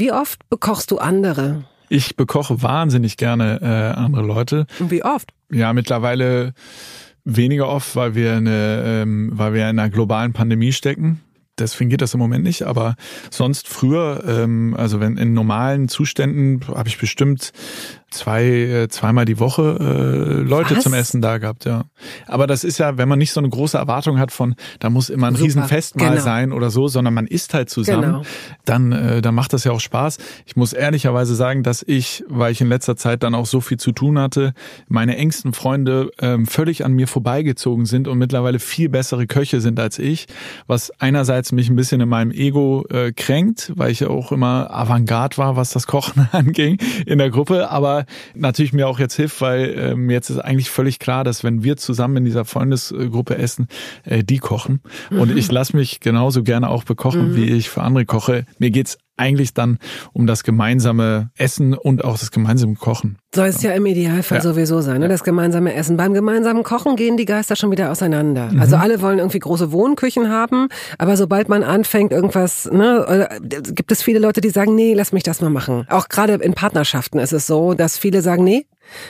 Wie oft bekochst du andere? Ich bekoche wahnsinnig gerne äh, andere Leute. Und wie oft? Ja, mittlerweile weniger oft, weil wir eine, ähm, weil wir in einer globalen Pandemie stecken deswegen geht das im Moment nicht. Aber sonst früher, ähm, also wenn in normalen Zuständen, habe ich bestimmt zwei, äh, zweimal die Woche äh, Leute Was? zum Essen da gehabt, ja. Aber das ist ja, wenn man nicht so eine große Erwartung hat von, da muss immer ein Super, Riesenfestmahl genau. sein oder so, sondern man isst halt zusammen, genau. dann, äh, dann macht das ja auch Spaß. Ich muss ehrlicherweise sagen, dass ich, weil ich in letzter Zeit dann auch so viel zu tun hatte, meine engsten Freunde ähm, völlig an mir vorbeigezogen sind und mittlerweile viel bessere Köche sind als ich, was einerseits mich ein bisschen in meinem Ego äh, kränkt, weil ich ja auch immer Avantgarde war, was das Kochen anging in der Gruppe, aber natürlich mir auch jetzt hilft, weil ähm, jetzt ist eigentlich völlig klar, dass wenn wir zusammen in dieser Freundesgruppe essen, äh, die kochen. Mhm. Und ich lasse mich genauso gerne auch bekochen, mhm. wie ich für andere koche. Mir geht's eigentlich dann um das gemeinsame Essen und auch das gemeinsame Kochen. Soll es ja im Idealfall ja. sowieso sein, ne? das gemeinsame Essen. Beim gemeinsamen Kochen gehen die Geister schon wieder auseinander. Mhm. Also alle wollen irgendwie große Wohnküchen haben, aber sobald man anfängt, irgendwas, ne, gibt es viele Leute, die sagen, nee, lass mich das mal machen. Auch gerade in Partnerschaften ist es so, dass viele sagen, nee,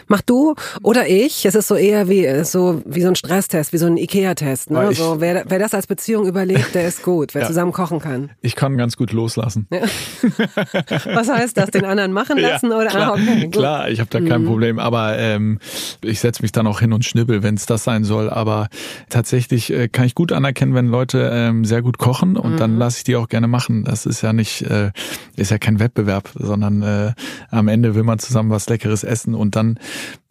Mach du oder ich. Es ist so eher wie so wie so ein Stresstest, wie so ein Ikea-Test. Ne? So, wer, wer das als Beziehung überlebt, der ist gut. Wer ja. zusammen kochen kann. Ich kann ganz gut loslassen. Ja. Was heißt das? Den anderen machen lassen ja, oder? Klar, ah, okay, klar ich habe da kein mhm. Problem. Aber ähm, ich setze mich dann auch hin und schnibbel, wenn es das sein soll. Aber tatsächlich äh, kann ich gut anerkennen, wenn Leute ähm, sehr gut kochen und mhm. dann lasse ich die auch gerne machen. Das ist ja nicht, äh, ist ja kein Wettbewerb, sondern äh, am Ende will man zusammen was Leckeres essen und dann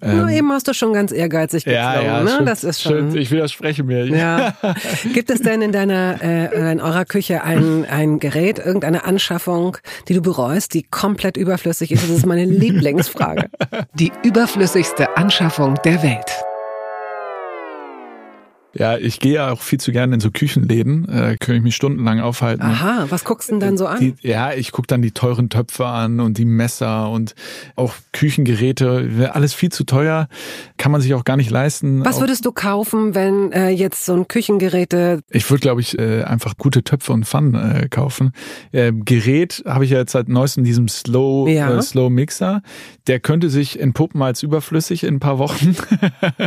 ähm, Na, eben hast du schon ganz ehrgeizig geklungen, ja, ja, ne? Schön, das ist schon. Schön, ich widerspreche mir. Ja. Gibt es denn in deiner, äh, in eurer Küche ein, ein Gerät, irgendeine Anschaffung, die du bereust, die komplett überflüssig ist? Das ist meine Lieblingsfrage. Die überflüssigste Anschaffung der Welt. Ja, ich gehe ja auch viel zu gerne in so Küchenläden, äh, kann ich mich stundenlang aufhalten. Aha, was guckst du denn dann so an? Die, ja, ich guck dann die teuren Töpfe an und die Messer und auch Küchengeräte, alles viel zu teuer, kann man sich auch gar nicht leisten. Was würdest du kaufen, wenn äh, jetzt so ein Küchengeräte... Ich würde, glaube ich, äh, einfach gute Töpfe und Pfannen äh, kaufen. Äh, Gerät habe ich ja jetzt seit neuestem diesem Slow, ja. äh, Slow Mixer. Der könnte sich entpuppen als überflüssig in ein paar Wochen.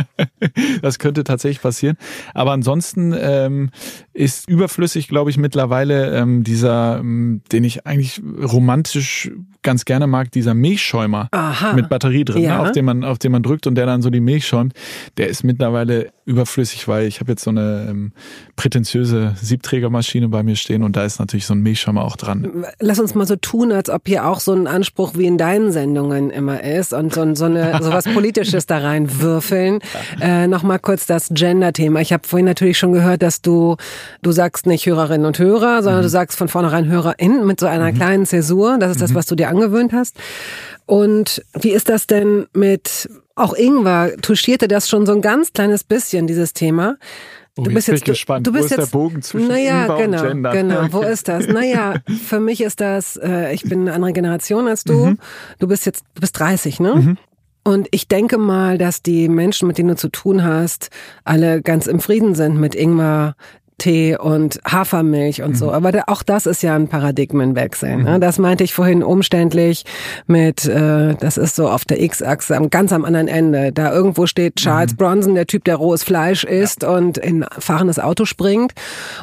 das könnte tatsächlich passieren. Aber ansonsten ähm, ist überflüssig, glaube ich, mittlerweile ähm, dieser, ähm, den ich eigentlich romantisch ganz gerne mag, dieser Milchschäumer Aha. mit Batterie drin, ne, ja. ne, auf den man auf den man drückt und der dann so die Milch schäumt. Der ist mittlerweile überflüssig, weil ich habe jetzt so eine ähm, prätentiöse Siebträgermaschine bei mir stehen und da ist natürlich so ein Milchschäumer auch dran. Lass uns mal so tun, als ob hier auch so ein Anspruch wie in deinen Sendungen immer ist und so, so eine so was Politisches da reinwürfeln. Äh, Nochmal kurz das Gender-Thema. Ich habe vorhin natürlich schon gehört, dass du du sagst nicht Hörerinnen und Hörer, sondern mhm. du sagst von vornherein HörerInnen mit so einer mhm. kleinen Zäsur. Das ist das, mhm. was du dir angewöhnt hast. Und wie ist das denn mit, auch Ingwer touchierte das schon so ein ganz kleines bisschen, dieses Thema. Oh, du bist jetzt, gespannt. Du, bist Wo ist jetzt, der Bogen zwischen naja, Ingwer genau, und Gender? Genau, wo ist das? Naja, für mich ist das, äh, ich bin eine andere Generation als du. Mhm. Du bist jetzt, du bist 30, ne? Mhm. Und ich denke mal, dass die Menschen, mit denen du zu tun hast, alle ganz im Frieden sind mit Ingwer, Tee und Hafermilch und mhm. so. Aber auch das ist ja ein Paradigmenwechsel. Ne? Mhm. Das meinte ich vorhin umständlich mit, äh, das ist so auf der X-Achse, ganz am anderen Ende. Da irgendwo steht Charles mhm. Bronson, der Typ, der rohes Fleisch isst ja. und in fahrendes Auto springt.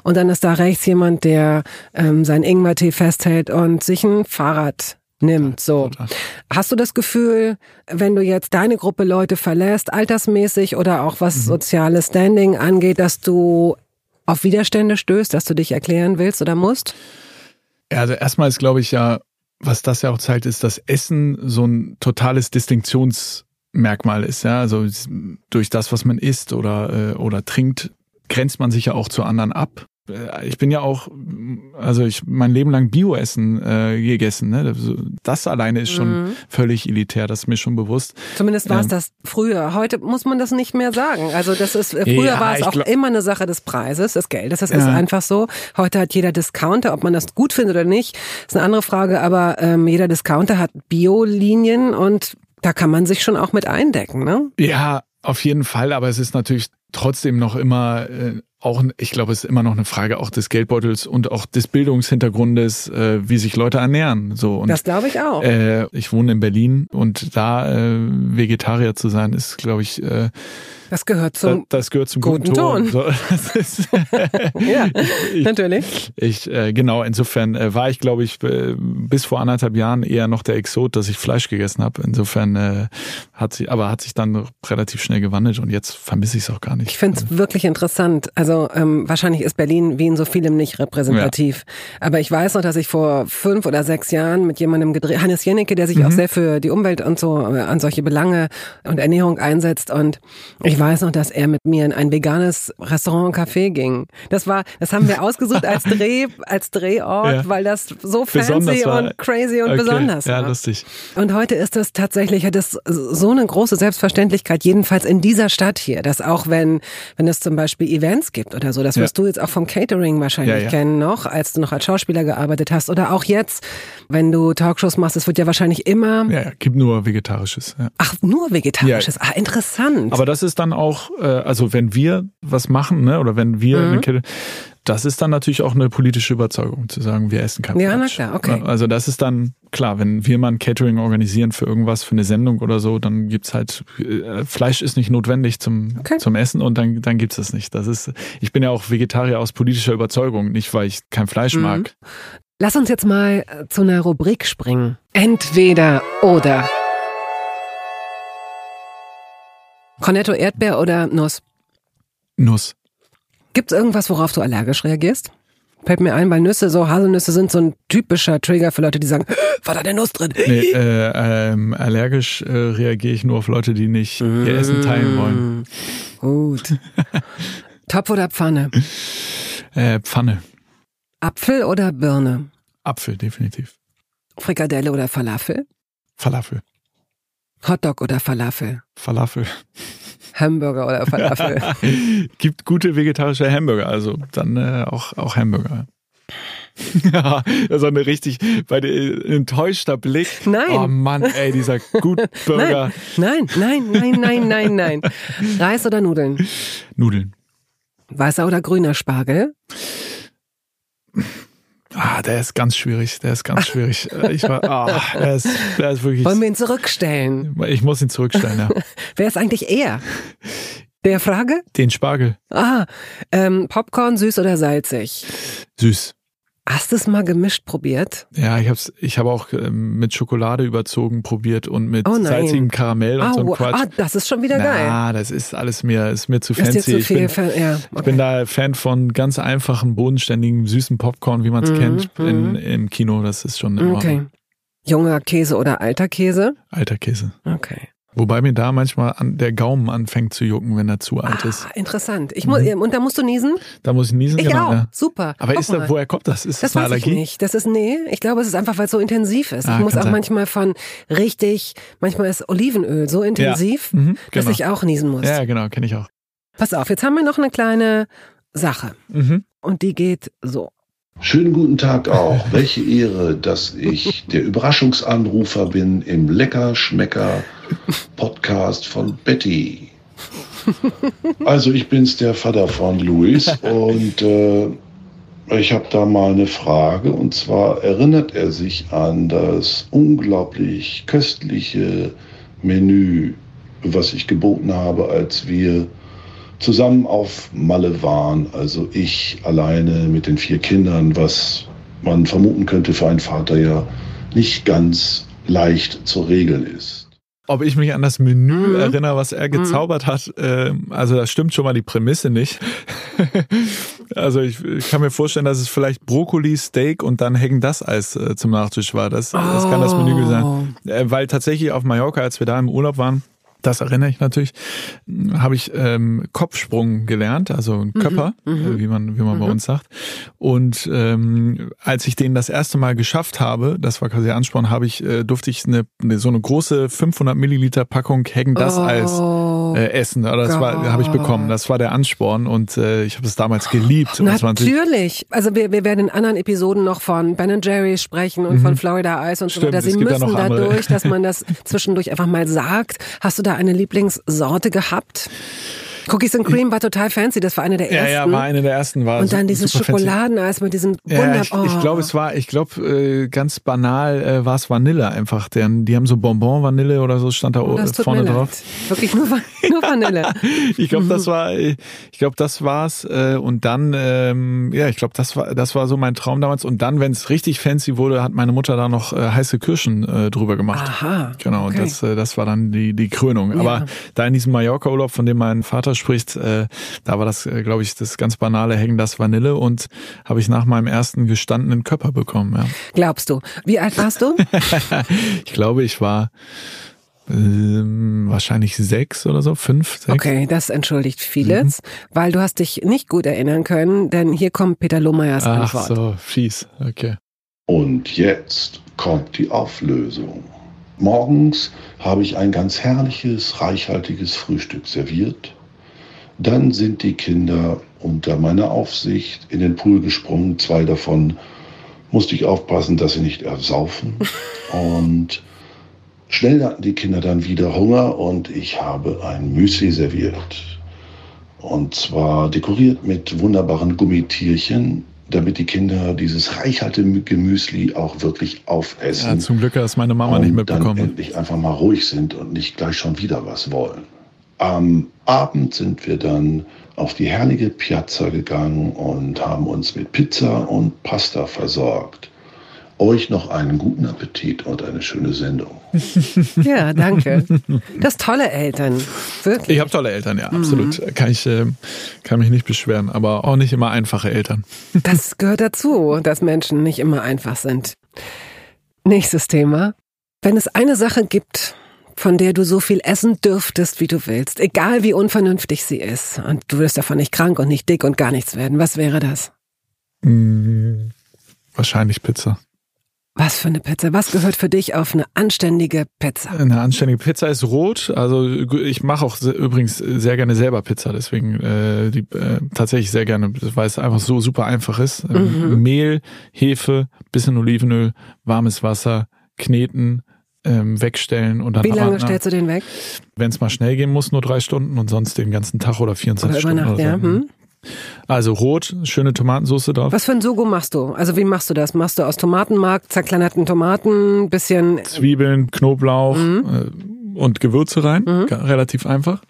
Und dann ist da rechts jemand, der ähm, sein Ingwertee festhält und sich ein Fahrrad nimmt. So. Hast du das Gefühl, wenn du jetzt deine Gruppe Leute verlässt, altersmäßig oder auch was mhm. soziales Standing angeht, dass du auf Widerstände stößt, dass du dich erklären willst oder musst? Ja, also erstmal ist, glaube ich, ja, was das ja auch zeigt, ist, dass Essen so ein totales Distinktionsmerkmal ist. Ja, also durch das, was man isst oder, äh, oder trinkt, grenzt man sich ja auch zu anderen ab. Äh, ich bin ja auch, also ich mein Leben lang Bioessen äh, gegessen. Ne? Das alleine ist schon mhm. völlig elitär, das ist mir schon bewusst. Zumindest war es ähm, das früher. Heute muss man das nicht mehr sagen. Also das ist äh, früher ja, war es auch immer eine Sache des Preises, des Geldes. Das ist ja. einfach so. Heute hat jeder Discounter, ob man das gut findet oder nicht, ist eine andere Frage. Aber ähm, jeder Discounter hat Bio-Linien und da kann man sich schon auch mit eindecken, ne? Ja, auf jeden Fall. Aber es ist natürlich trotzdem noch immer äh, auch, ich glaube, es ist immer noch eine Frage auch des Geldbeutels und auch des Bildungshintergrundes, äh, wie sich Leute ernähren. So und, das glaube ich auch. Äh, ich wohne in Berlin und da äh, Vegetarier zu sein, ist, glaube ich, äh, das gehört zum, das, das gehört zum guten, guten Ton. Ton. So, ist, ja, ich, natürlich. Ich, äh, genau, insofern äh, war ich, glaube ich, äh, bis vor anderthalb Jahren eher noch der Exot, dass ich Fleisch gegessen habe. Insofern äh, hat sich, aber hat sich dann relativ schnell gewandelt und jetzt vermisse ich es auch gar nicht. Ich finde es wirklich interessant. Also ähm, wahrscheinlich ist Berlin wie in so vielem nicht repräsentativ. Ja. Aber ich weiß noch, dass ich vor fünf oder sechs Jahren mit jemandem gedreht, Hannes Jennecke, der sich mhm. auch sehr für die Umwelt und so äh, an solche Belange und Ernährung einsetzt und ich weiß noch, dass er mit mir in ein veganes Restaurant Café ging. Das war, das haben wir ausgesucht als Dreh, als Drehort, ja. weil das so fancy und crazy und okay. besonders war. Ja, lustig. Und heute ist das tatsächlich, hat es so eine große Selbstverständlichkeit, jedenfalls in dieser Stadt hier, dass auch wenn, wenn es zum Beispiel Events gibt oder so, das wirst ja. du jetzt auch vom Catering wahrscheinlich ja, kennen noch, als du noch als Schauspieler gearbeitet hast oder auch jetzt, wenn du Talkshows machst, es wird ja wahrscheinlich immer. Ja, gibt nur Vegetarisches. Ach, nur Vegetarisches. Ah, interessant. Aber das ist dann auch, äh, also wenn wir was machen, ne, oder wenn wir mhm. eine Kette, das ist dann natürlich auch eine politische Überzeugung, zu sagen, wir essen kein Ja, na klar, okay. Also das ist dann, klar, wenn wir mal ein Catering organisieren für irgendwas, für eine Sendung oder so, dann gibt's halt, äh, Fleisch ist nicht notwendig zum, okay. zum Essen und dann, dann gibt's das nicht. Das ist, ich bin ja auch Vegetarier aus politischer Überzeugung, nicht weil ich kein Fleisch mhm. mag. Lass uns jetzt mal äh, zu einer Rubrik springen. Entweder oder. Cornetto Erdbeer oder Nuss? Nuss. Gibt es irgendwas, worauf du allergisch reagierst? Fällt mir ein, weil Nüsse, so Haselnüsse sind so ein typischer Trigger für Leute, die sagen, war da der Nuss drin? Nee, äh, ähm, allergisch äh, reagiere ich nur auf Leute, die nicht mmh, ihr Essen teilen wollen. Gut. Topf oder Pfanne? Äh, Pfanne. Apfel oder Birne? Apfel, definitiv. Frikadelle oder Falafel? Falafel. Hotdog oder Falafel? Falafel. Hamburger oder Falafel? Gibt gute vegetarische Hamburger, also dann äh, auch, auch Hamburger. ja, so eine richtig bei der enttäuschter Blick. Nein. Oh Mann, ey, dieser Gutburger. Nein, nein, nein, nein, nein, nein. Reis oder Nudeln? Nudeln. Weißer oder grüner Spargel? Ah, der ist ganz schwierig. Der ist ganz schwierig. Ich war, ah, der ist, der ist wirklich. Wollen wir ihn zurückstellen? Ich muss ihn zurückstellen, ja. Wer ist eigentlich er? Der Frage? Den Spargel. Ah, ähm, Popcorn süß oder salzig? Süß. Hast du es mal gemischt probiert? Ja, ich habe ich hab auch ähm, mit Schokolade überzogen probiert und mit oh salzigem Karamell und oh, so ein Quatsch. Ah, das ist schon wieder Na, geil. Ah, das ist alles mir, ist mir zu fancy. Ist dir zu viel ich bin, ja, okay. ich bin da Fan von ganz einfachen, bodenständigen, süßen Popcorn, wie man es mhm, kennt in, mhm. im Kino. Das ist schon immer. Okay. Junger Käse oder alter Käse? Alter Käse. Okay. Wobei mir da manchmal an, der Gaumen anfängt zu jucken, wenn er zu alt ist. Ah, interessant. Ich muss, mhm. Und da musst du niesen? Da muss ich niesen, ich genau. auch. Ja. Super. Aber ist da, woher kommt das? Ist das, das eine Allergie? Ich nicht. Das ist, nee, ich glaube, es ist einfach, weil es so intensiv ist. Ah, ich muss auch sein. manchmal von richtig, manchmal ist Olivenöl so intensiv, ja. mhm, genau. dass ich auch niesen muss. Ja, genau, kenne ich auch. Pass auf, jetzt haben wir noch eine kleine Sache. Mhm. Und die geht so. Schönen guten Tag auch. Welche Ehre, dass ich der Überraschungsanrufer bin im Lecker Schmecker Podcast von Betty. Also ich bin's, der Vater von Luis und äh, ich habe da mal eine Frage und zwar erinnert er sich an das unglaublich köstliche Menü, was ich geboten habe, als wir zusammen auf Malle waren. Also ich alleine mit den vier Kindern, was man vermuten könnte für einen Vater ja nicht ganz leicht zu regeln ist. Ob ich mich an das Menü mhm. erinnere, was er mhm. gezaubert mhm. hat, äh, also da stimmt schon mal die Prämisse nicht. also ich, ich, kann mir vorstellen, dass es vielleicht Brokkoli, Steak und dann Hängen das Eis äh, zum Nachtisch war. Das, oh. das kann das Menü sein. Oh. Äh, weil tatsächlich auf Mallorca, als wir da im Urlaub waren, das erinnere ich natürlich, habe ich ähm, Kopfsprung gelernt, also ein mhm, Köpper, mhm, wie man wie man mhm. bei uns sagt. Und ähm, als ich den das erste Mal geschafft habe, das war quasi der Ansporn, habe ich äh, durfte ich eine, eine so eine große 500 Milliliter Packung Heggen das oh, Eis äh, essen. Oder das war habe ich bekommen. Das war der Ansporn und äh, ich habe es damals geliebt. Natürlich. Also wir, wir werden in anderen Episoden noch von Ben Jerry sprechen und mhm. von Florida Eis und Stimmt, so weiter. Sie müssen dadurch, dass man das zwischendurch einfach mal sagt. Hast du da da eine Lieblingssorte gehabt? Cookies and Cream war total fancy, das war eine der ersten. Ja, ja, war eine der ersten. War und dann dieses Schokoladeneis mit Wunder... Ja, ich, oh. ich glaube, es war, ich glaube, äh, ganz banal äh, war es Vanille einfach. Die haben so Bonbon Vanille oder so stand da vorne drauf. Wirklich nur, nur Vanille. ich glaube, das war, ich glaube, das war's. Äh, und dann, ähm, ja, ich glaube, das war, das war so mein Traum damals. Und dann, wenn es richtig fancy wurde, hat meine Mutter da noch heiße Kirschen äh, drüber gemacht. Aha. Genau, okay. das, äh, das war dann die, die Krönung. Ja. Aber da in diesem Mallorca-Urlaub, von dem mein Vater spricht, äh, da war das, äh, glaube ich, das ganz banale Hängen das Vanille und habe ich nach meinem ersten gestandenen Körper bekommen. Ja. Glaubst du? Wie alt warst du? ich glaube, ich war ähm, wahrscheinlich sechs oder so, fünf, sechs. Okay, das entschuldigt vieles, mhm. weil du hast dich nicht gut erinnern können, denn hier kommt Peter Lohmeyers Ach Antwort. Ach so, fies, okay. Und jetzt kommt die Auflösung. Morgens habe ich ein ganz herrliches, reichhaltiges Frühstück serviert. Dann sind die Kinder unter meiner Aufsicht in den Pool gesprungen. Zwei davon musste ich aufpassen, dass sie nicht ersaufen. Und schnell hatten die Kinder dann wieder Hunger und ich habe ein Müsli serviert. Und zwar dekoriert mit wunderbaren Gummitierchen, damit die Kinder dieses reichhaltige Gemüsli auch wirklich aufessen. Ja, zum Glück hat meine Mama nicht mitbekommen. Und dann endlich einfach mal ruhig sind und nicht gleich schon wieder was wollen. Am Abend sind wir dann auf die herrliche Piazza gegangen und haben uns mit Pizza und Pasta versorgt. Euch noch einen guten Appetit und eine schöne Sendung. Ja, danke. Das tolle Eltern, wirklich. Ich habe tolle Eltern, ja, absolut. Mhm. Kann ich äh, kann mich nicht beschweren, aber auch nicht immer einfache Eltern. Das gehört dazu, dass Menschen nicht immer einfach sind. Nächstes Thema. Wenn es eine Sache gibt, von der du so viel essen dürftest, wie du willst, egal wie unvernünftig sie ist, und du wirst davon nicht krank und nicht dick und gar nichts werden, was wäre das? Hm, wahrscheinlich Pizza. Was für eine Pizza? Was gehört für dich auf eine anständige Pizza? Eine anständige Pizza ist rot. Also ich mache auch übrigens sehr gerne selber Pizza, deswegen äh, die, äh, tatsächlich sehr gerne, weil es einfach so super einfach ist. Ähm, mhm. Mehl, Hefe, bisschen Olivenöl, warmes Wasser, kneten, ähm, wegstellen und dann. Wie lange stellst du den weg? Wenn es mal schnell gehen muss, nur drei Stunden und sonst den ganzen Tag oder 24 oder Stunden. Nacht, oder so. ja. Hm? Also rot, schöne Tomatensauce drauf. Was für ein Sogo machst du? Also wie machst du das? Machst du aus Tomatenmark, zerkleinerten Tomaten, bisschen Zwiebeln, Knoblauch mhm. äh, und Gewürze rein, mhm. relativ einfach.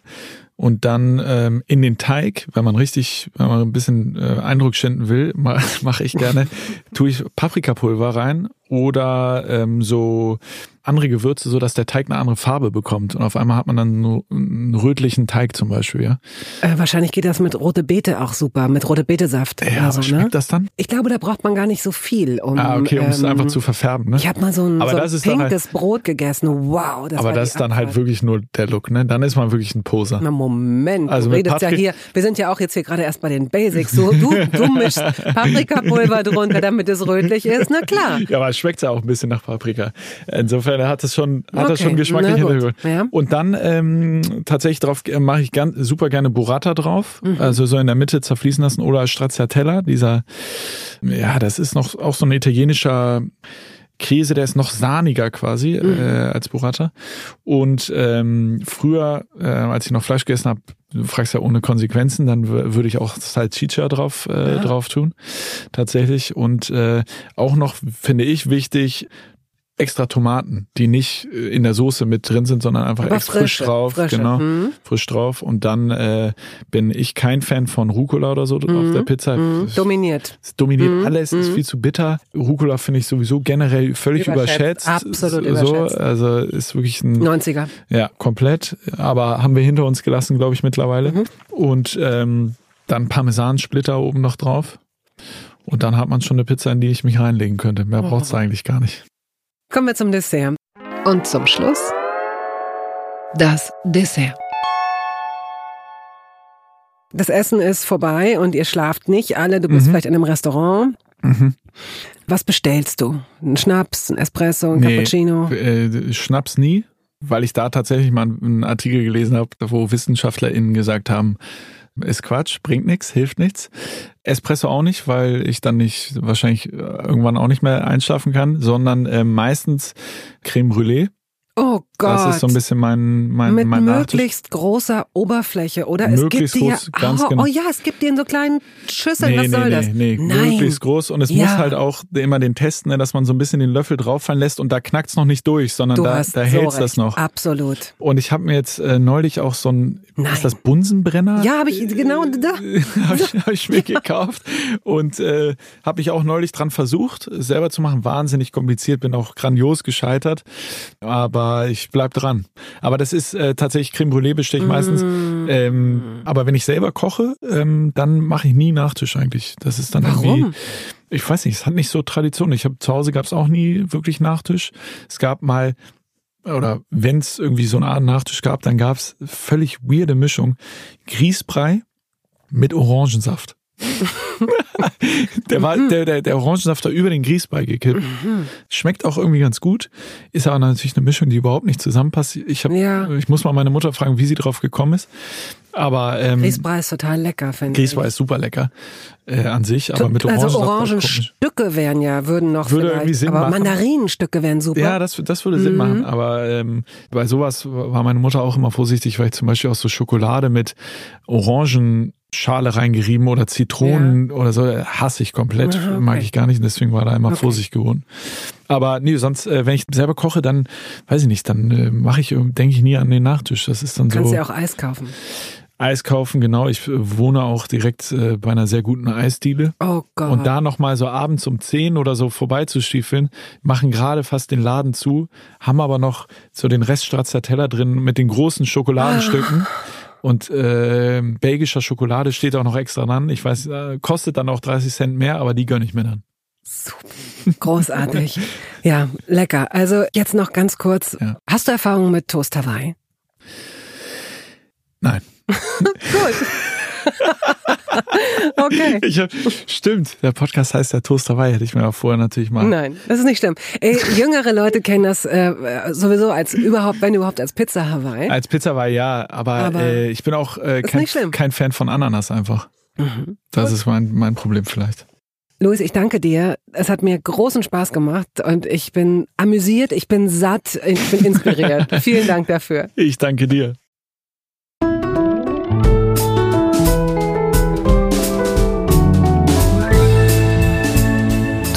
Und dann ähm, in den Teig, wenn man richtig, wenn man ein bisschen äh, Eindruck schinden will, mache ich gerne, tue ich Paprikapulver rein oder ähm, so andere Gewürze, so dass der Teig eine andere Farbe bekommt. Und auf einmal hat man dann nur einen rötlichen Teig zum Beispiel, ja. Äh, wahrscheinlich geht das mit rote Beete auch super, mit rote Beete-Saft. Ja, so, schmeckt ne? das dann? Ich glaube, da braucht man gar nicht so viel, um. Ah, okay, um ähm, es einfach zu verfärben, ne? Ich habe mal so ein, aber so ein pinkes halt, Brot gegessen. Wow, das Aber das ist dann halt wirklich nur der Look, ne? Dann ist man wirklich ein Poser. Na Moment, also du redest ja hier, wir sind ja auch jetzt hier gerade erst bei den Basics. So, du, du mischst Paprikapulver drunter, damit es rötlich ist. Na klar. Ja, aber schmeckt ja auch ein bisschen nach Paprika. Insofern hat es schon, hat okay. das schon Geschmack im Hintergrund. Ja. Und dann ähm, tatsächlich drauf äh, mache ich ganz, super gerne Burrata drauf. Mhm. Also so in der Mitte zerfließen lassen oder Stracciatella, dieser, ja, das ist noch auch so ein italienischer Käse, der ist noch sahniger quasi mhm. äh, als Burrata. Und ähm, früher, äh, als ich noch Fleisch gegessen habe, du fragst ja ohne Konsequenzen, dann würde ich auch Salsiccia drauf äh, ja. drauf tun, tatsächlich. Und äh, auch noch finde ich wichtig extra Tomaten, die nicht äh, in der Soße mit drin sind, sondern einfach Aber extra frisch drauf. Frische. Genau, mhm. frisch drauf. Und dann äh, bin ich kein Fan von Rucola oder so mhm. auf der Pizza. Mhm. Dominiert. Es dominiert mhm. alles, ist mhm. viel zu bitter. Rucola finde ich sowieso generell völlig überschätzt. überschätzt. Absolut so, überschätzt. Also ist wirklich ein 90er. Ja, komplett. Aber haben wir hinter uns gelassen, glaube ich, mittlerweile. Mhm. Und ähm, dann Parmesansplitter oben noch drauf. Und dann hat man schon eine Pizza, in die ich mich reinlegen könnte. Mehr oh. braucht es eigentlich gar nicht. Kommen wir zum Dessert. Und zum Schluss das Dessert. Das Essen ist vorbei und ihr schlaft nicht alle. Du bist mhm. vielleicht in einem Restaurant. Mhm. Was bestellst du? Ein Schnaps, ein Espresso, ein nee, Cappuccino? Äh, Schnaps nie, weil ich da tatsächlich mal einen Artikel gelesen habe, wo WissenschaftlerInnen gesagt haben, ist Quatsch, bringt nichts, hilft nichts. Espresso auch nicht, weil ich dann nicht wahrscheinlich irgendwann auch nicht mehr einschlafen kann, sondern äh, meistens Creme Brûlée. Oh Gott. Das ist so ein bisschen mein mein Mit mein möglichst Nachtisch. großer Oberfläche, oder? Möglichst es gibt groß, dir, ganz oh, genau. oh ja, es gibt dir in so kleinen Schüsseln, nee, was nee, soll nee, das? Nee, Nein. möglichst groß und es Ja. muss halt auch immer den testen, ne, dass man so ein bisschen den Löffel drauf fallen lässt und da knackt's noch nicht durch, sondern Du da, da so hält's recht. das noch. Absolut. Und ich habe mir jetzt äh, neulich auch so ein, Nein. ist das Bunsenbrenner? Ja, habe ich genau da. habe ich, hab ich mir gekauft und äh, habe ich auch neulich dran versucht, selber zu machen. Wahnsinnig kompliziert, bin auch grandios gescheitert, aber ich bleib dran. Aber das ist äh, tatsächlich Creme Brûlée bestehe ich meistens. Mm. Ähm, aber wenn ich selber koche, ähm, dann mache ich nie Nachtisch eigentlich. Das ist dann Warum? irgendwie. Ich weiß nicht, es hat nicht so Tradition. Ich habe zu Hause gab es auch nie wirklich Nachtisch. Es gab mal oder wenn es irgendwie so eine Art Nachtisch gab, dann gab es völlig weirde Mischung. Grießbrei mit Orangensaft. der war der, der, der Orangensaft da über den Grießbrei gekippt. Schmeckt auch irgendwie ganz gut. Ist aber natürlich eine Mischung, die überhaupt nicht zusammenpasst. Ich, hab, Ja. ich muss mal meine Mutter fragen, wie sie drauf gekommen ist. Aber ähm, Grießbrei ist total lecker, finde ich. Grießbrei ist super lecker äh, an sich, aber mit also Orangensaft. komisch. Orangenstücke wären ja, würden noch Würde irgendwie Sinn aber machen. Mandarinenstücke wären super. Ja, das, das würde Sinn Mhm. machen. Aber ähm, bei sowas war meine Mutter auch immer vorsichtig, weil ich zum Beispiel auch so Schokolade mit Orangenschale reingerieben oder Zitronen oder so, hasse ich komplett, Aha, okay. mag ich gar nicht. Und deswegen war da immer Okay. Vorsicht gewohnt. Aber nee, sonst, äh, wenn ich selber koche, dann, weiß ich nicht, dann äh, mache ich, denke ich nie an den Nachtisch. Das ist dann Kannst so. ja auch Eis kaufen. Eis kaufen, genau. Ich äh, wohne auch direkt äh, bei einer sehr guten Eisdiele. Oh Gott. Und da nochmal so abends um 10 oder so vorbeizustiefeln, machen gerade fast den Laden zu, haben aber noch so den Rest Stracciatella drin mit den großen Schokoladenstücken. Und äh, belgischer Schokolade steht auch noch extra dran. Ich weiß, äh, kostet dann auch 30 Cent mehr, aber die gönne ich mir dann. Großartig. ja, lecker. Also jetzt noch ganz kurz. Ja. Hast du Erfahrung mit Toast Hawaii? Nein. Gut. okay. Hab, stimmt, der Podcast heißt der Toast Hawaii, hätte ich mir auch vorher natürlich mal. Nein, das ist nicht schlimm. Äh, jüngere Leute kennen das äh, sowieso als überhaupt, wenn überhaupt als Pizza Hawaii. Als Pizza war ja, aber, Aber äh, ich bin auch äh, kein, kein Fan von Ananas einfach. Mhm. Das ist mein, mein Problem vielleicht. Luis, ich danke dir. Es hat mir großen Spaß gemacht und ich bin amüsiert, ich bin satt, ich bin inspiriert. Vielen Dank dafür. Ich danke dir.